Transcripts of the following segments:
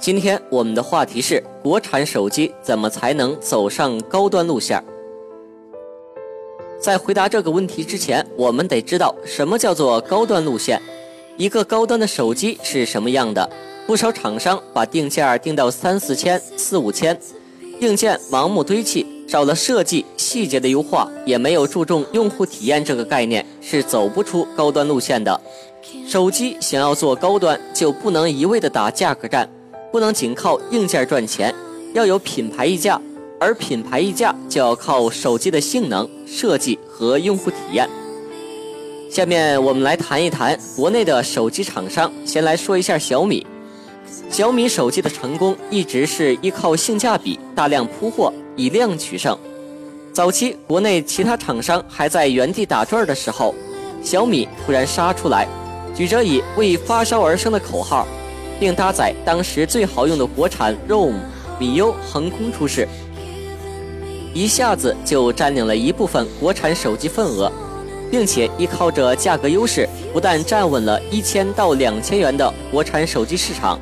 今天我们的话题是国产手机怎么才能走上高端路线？在回答这个问题之前，我们得知道什么叫做高端路线。一个高端的手机是什么样的？不少厂商把定价定到三四千、四五千，硬件盲目堆砌，少了设计细节的优化，也没有注重用户体验这个概念，是走不出高端路线的。手机想要做高端，就不能一味的打价格战。不能仅靠硬件赚钱，要有品牌溢价，而品牌溢价就要靠手机的性能、设计和用户体验。下面我们来谈一谈国内的手机厂商。先来说一下小米。小米手机的成功一直是依靠性价比、大量铺货，以量取胜。早期国内其他厂商还在原地打转的时候，小米突然杀出来，举着以“为发烧而生”的口号。并搭载当时最好用的国产 ROM 米 U 横空出世，一下子就占领了一部分国产手机份额，并且依靠着价格优势，不但站稳了一千到两千元的国产手机市场，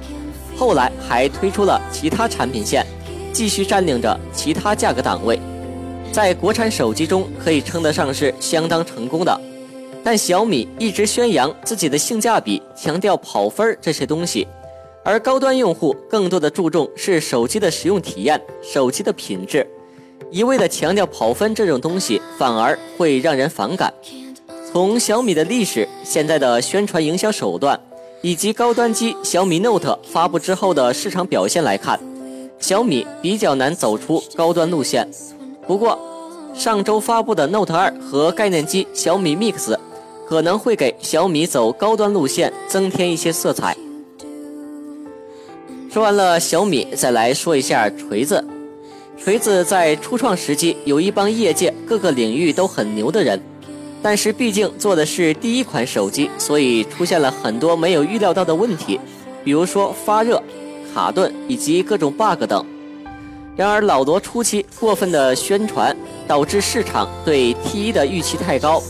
后来还推出了其他产品线，继续占领着其他价格档位，在国产手机中可以称得上是相当成功的。但小米一直宣扬自己的性价比，强调跑分这些东西。而高端用户更多的注重是手机的使用体验、手机的品质，一味的强调跑分这种东西反而会让人反感。从小米的历史、现在的宣传营销手段，以及高端机小米 Note 发布之后的市场表现来看，小米比较难走出高端路线。不过，上周发布的 Note 2和概念机小米 Mix，可能会给小米走高端路线增添一些色彩。说完了小米，再来说一下锤子。锤子在初创时期有一帮业界各个领域都很牛的人，但是毕竟做的是第一款手机，所以出现了很多没有预料到的问题，比如说发热、卡顿以及各种 bug 等。然而老罗初期过分的宣传，导致市场对 T1 的预期太高，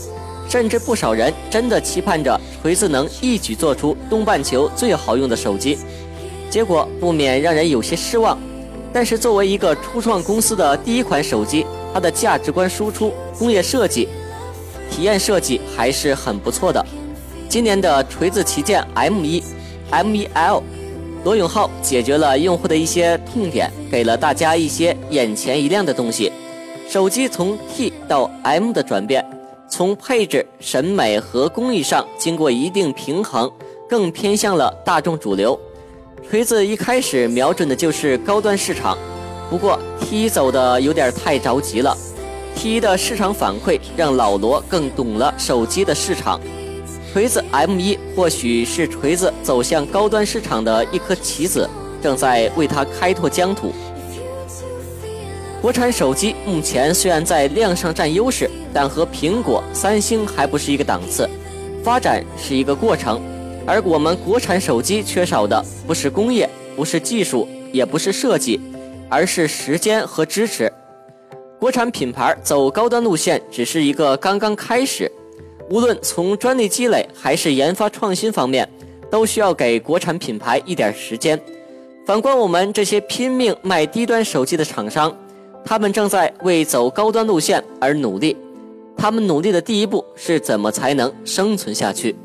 甚至不少人真的期盼着锤子能一举做出东半球最好用的手机。结果不免让人有些失望，但是作为一个初创公司的第一款手机，它的价值观输出、工业设计、体验设计还是很不错的。今年的锤子旗舰 M1、M1L，罗永浩解决了用户的一些痛点，给了大家一些眼前一亮的东西。手机从 T 到 M 的转变，从配置、审美和工艺上经过一定平衡，更偏向了大众主流。锤子一开始瞄准的就是高端市场，不过 T1 走的有点太着急了。T1 的市场反馈让老罗更懂了手机的市场。锤子 M1 或许是锤子走向高端市场的一颗棋子，正在为它开拓疆土。国产手机目前虽然在量上占优势，但和苹果、三星还不是一个档次，发展是一个过程。而我们国产手机缺少的不是工业，不是技术，也不是设计，而是时间和支持。国产品牌走高端路线只是一个刚刚开始，无论从专利积累还是研发创新方面，都需要给国产品牌一点时间。反观我们这些拼命卖低端手机的厂商，他们正在为走高端路线而努力。他们努力的第一步是怎么才能生存下去？